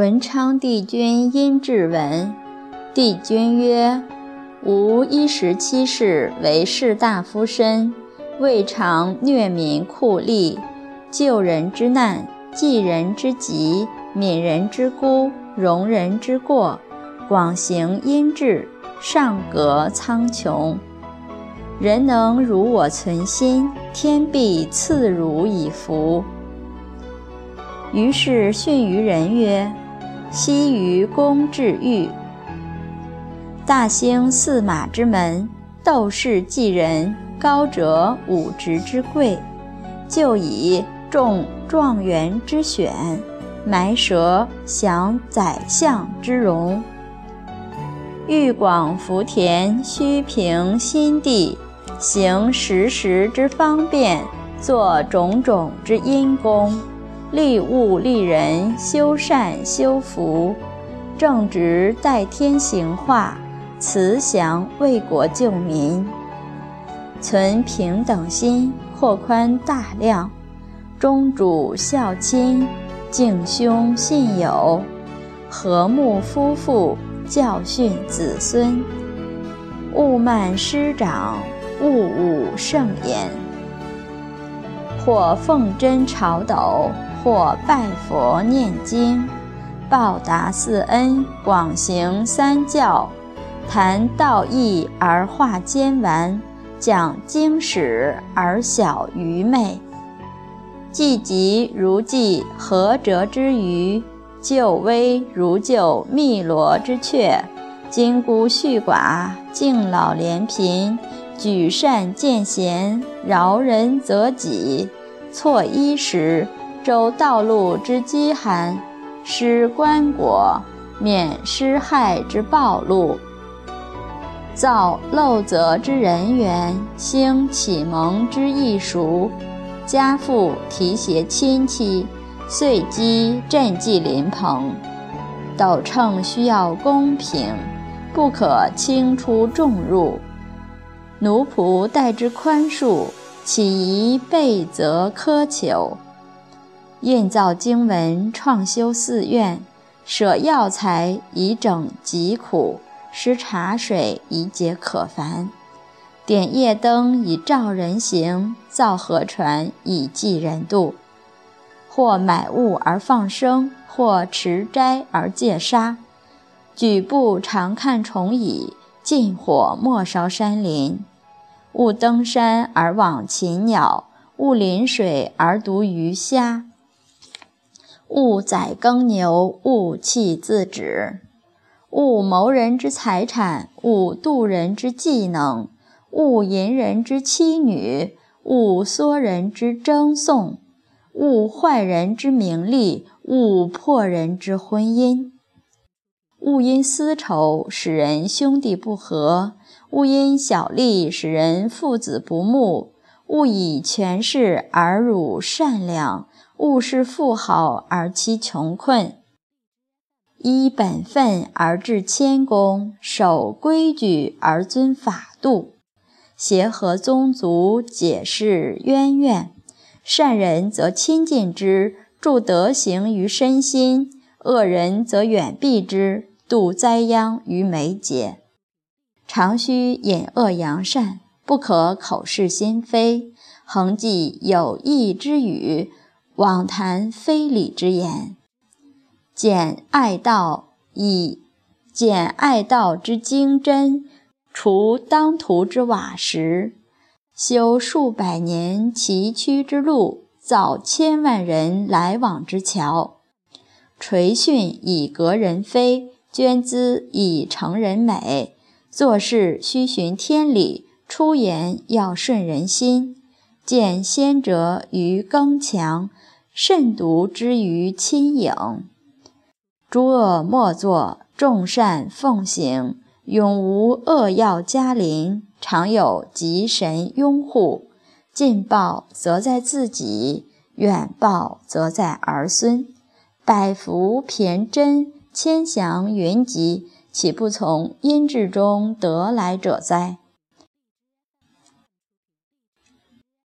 文昌帝君殷志文，帝君曰：“吾一十七世为士大夫身，未尝虐民酷吏，救人之难，济人之急，悯人之孤，容人之过，广行阴志，上格苍穹。人能如我存心，天必赐汝以福。”于是训于人曰。西于公至狱，大兴驷马之门，斗士济人，高者五职之贵，就以中状元之选，埋蛇享宰相之荣。欲广福田，须平心地，行时时之方便，做种种之因功。利物利人，修善修福，正直代天行化，慈祥为国救民，存平等心，扩宽大量，忠主孝亲，敬兄信友，和睦夫妇，教训子孙，勿慢师长，勿侮圣言，或奉真朝斗。或拜佛念经，报答四恩，广行三教，谈道义而化奸顽，讲经史而晓愚昧。济急如济涸辙之鱼，救危如救汨罗之雀。金孤恤寡，敬老怜贫，举善荐贤，饶人则己，错衣食。周道路之饥寒，施棺椁，免施害之暴露；造陋泽之人缘，兴启蒙之艺熟；家父提携亲戚，岁积赈济邻朋。斗秤需要公平，不可轻出重入；奴仆待之宽恕，岂宜备责苛求？印造经文，创修寺院，舍药材以整疾苦，施茶水以解渴烦，点夜灯以照人行，造河船以济人度。或买物而放生，或持斋而戒杀。举步常看虫蚁，禁火莫烧山林。勿登山而望禽鸟，勿临水而独鱼虾。勿宰耕牛，勿弃自止；勿谋人之财产，勿妒人之技能；勿淫人之妻女，勿唆人之争讼；勿坏人之名利，勿破人之婚姻。勿因私仇使人兄弟不和，勿因小利使人父子不睦，勿以权势而辱善良。勿视富豪而欺穷困，依本分而治谦恭，守规矩而遵法度，协和宗族，解释渊源。善人则亲近之，助德行于身心；恶人则远避之，度灾殃于眉睫。常须隐恶扬善，不可口是心非，恒记有益之语。妄谈非礼之言，简爱道以简爱道之精真，除当涂之瓦石，修数百年崎岖之路，造千万人来往之桥，垂训以格人非，捐资以成人美，做事须循天理，出言要顺人心，见先哲于刚强。慎独之于亲影，诸恶莫作，众善奉行，永无恶要加临，常有吉神拥护。近报则在自己，远报则在儿孙。百福骈真，千祥云集，岂不从阴质中得来者哉？